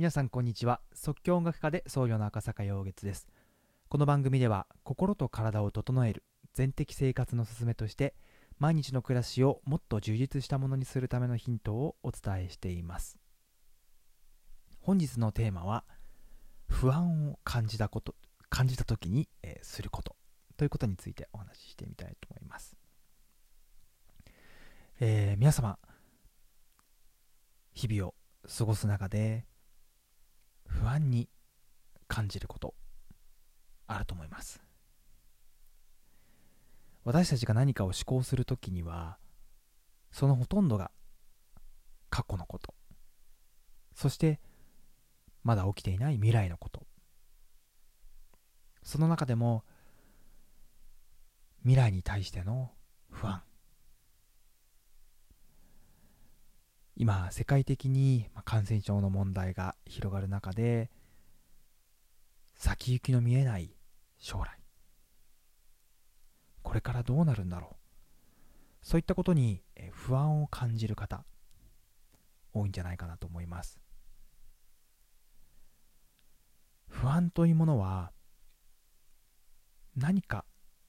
皆さんこんにちは。即興音楽家で僧侶の赤坂陽月です。この番組では心と体を整える全的生活の勧めとして毎日の暮らしをもっと充実したものにするためのヒントをお伝えしています。本日のテーマは不安を感じたこと感じた時に、えー、すること。ということについてお話ししてみたいと思います、えー、皆様日々を過ごす中で不安に感じることあると思います。私たちが何かを思考するときにはそのほとんどが過去のこと。そしてまだ起きていない未来のこと。その中でも未来に対しての不安。今世界的に感染症の問題が広がる中で先行きの見えない将来。これからどうなるんだろう。そういったことに不安を感じる方多いんじゃないかなと思います。不安というものは何か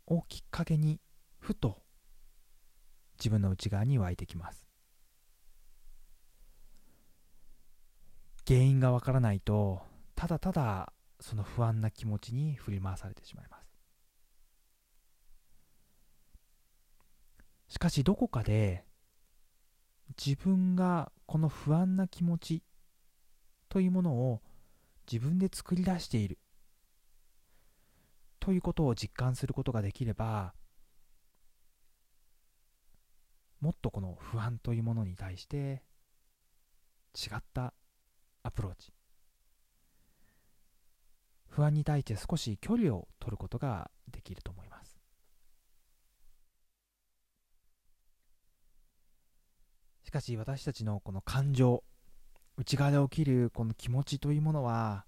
をきっかけにふと自分の内側に湧いてきます。原因がわからないとただただその不安な気持ちに振り回されてしまいます。しかしどこかで自分がこの不安な気持ちというものを自分で作り出している。ということを実感することができればもっとこの不安というものに対して違ったアプローチ。不安に対して少し距離を取ることができると思います。しかし私たちのこの感情内側で起きるこの気持ちというものは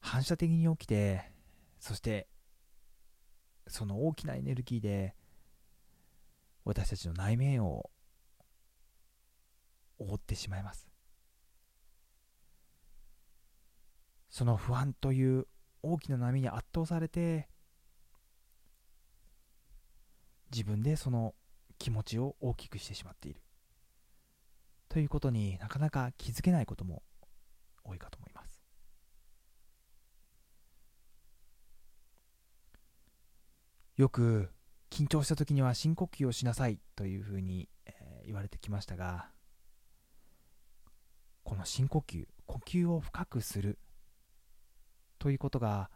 反射的に起きてそしてその大きなエネルギーで私たちの内面を覆ってしまいます。その不安という大きな波に圧倒されて自分でその気持ちを大きくしてしまっている。ということになかなか気づけないことも多いかと思います。よく緊張した時には深呼吸をしなさいというふうに、えー、言われてきましたがこの深呼吸呼吸を深くするということが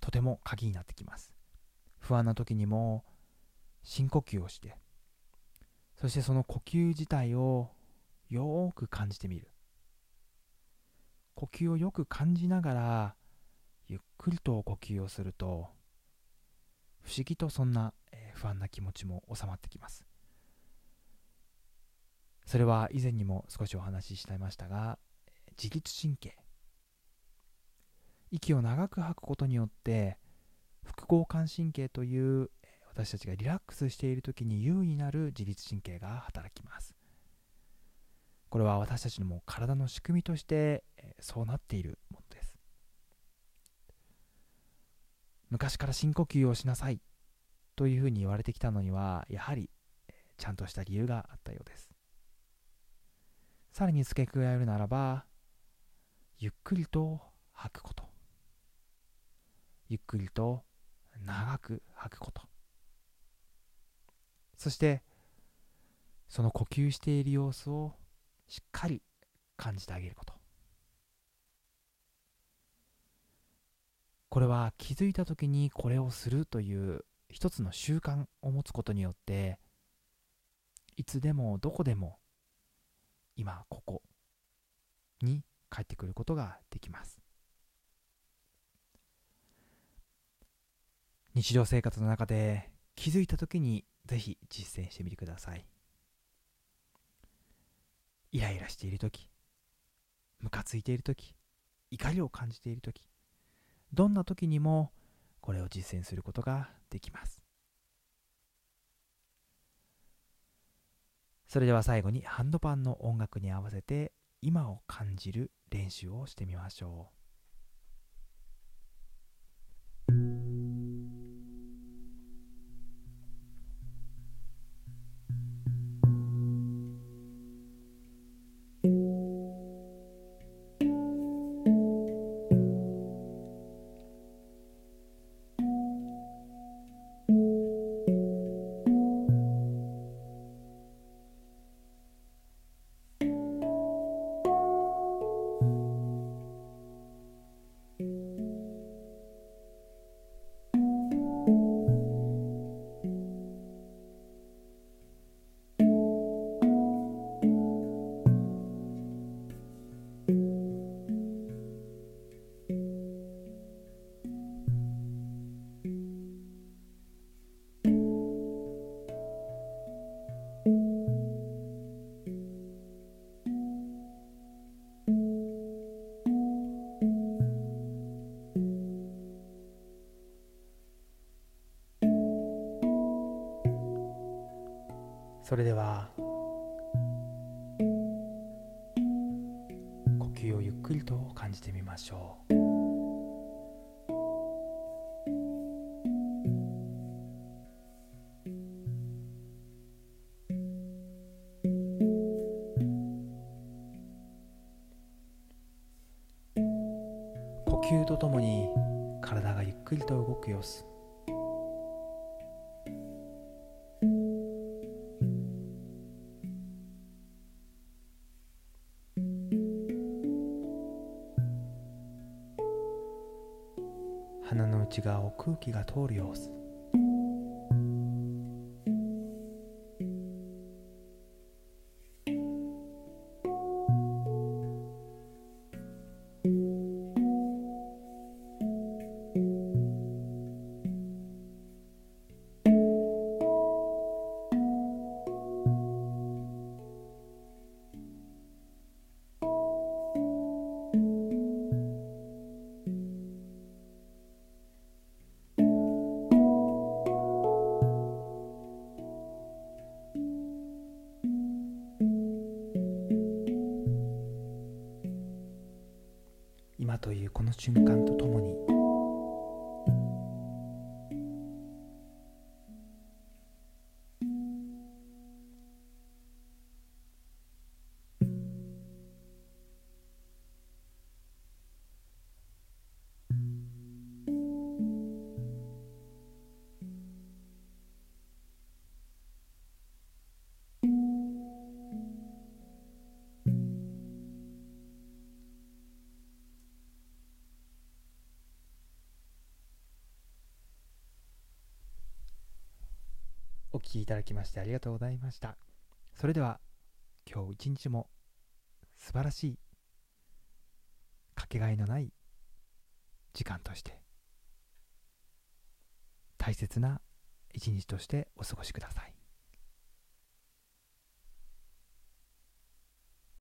とても鍵になってきます。不安な時にも深呼吸をしてそしてその呼吸自体をよーく感じてみる。呼吸をよく感じながらゆっくりと呼吸をすると不思議とそんな不安な気持ちも収まってきます。それは以前にも少しお話ししていましたが自律神経。息を長く吐くことによって副交感神経という私たちがリラックスしている時に優位になる自律神経が働きます。これは私たちの体の仕組みとしてそうなっているものです。昔から深呼吸をしなさいというふうに言われてきたのにはやはりちゃんとした理由があったようです。さらに付け加えるならばゆっくりと吐くこと。ゆっくりと長く吐くこと。そしてその呼吸している様子をしっかり感じてあげること。これは気づいた時にこれをするという一つの習慣を持つことによっていつでもどこでも今ここに帰ってくることができます。日常生活の中で気づいた時にぜひ実践してみてください。イライラしている時ムカついている時怒りを感じている時どんな時にもこれを実践することができます。それでは最後にハンドパンの音楽に合わせて今を感じる練習をしてみましょう。それでは呼吸をゆっくりと感じてみましょう。呼吸とともに体がゆっくりと動く様子。気が通る様子。というこの瞬間とともにお聞きいただきましてありがとうございました。それでは今日一日も素晴らしいかけがえのない時間として大切な一日としてお過ごしください。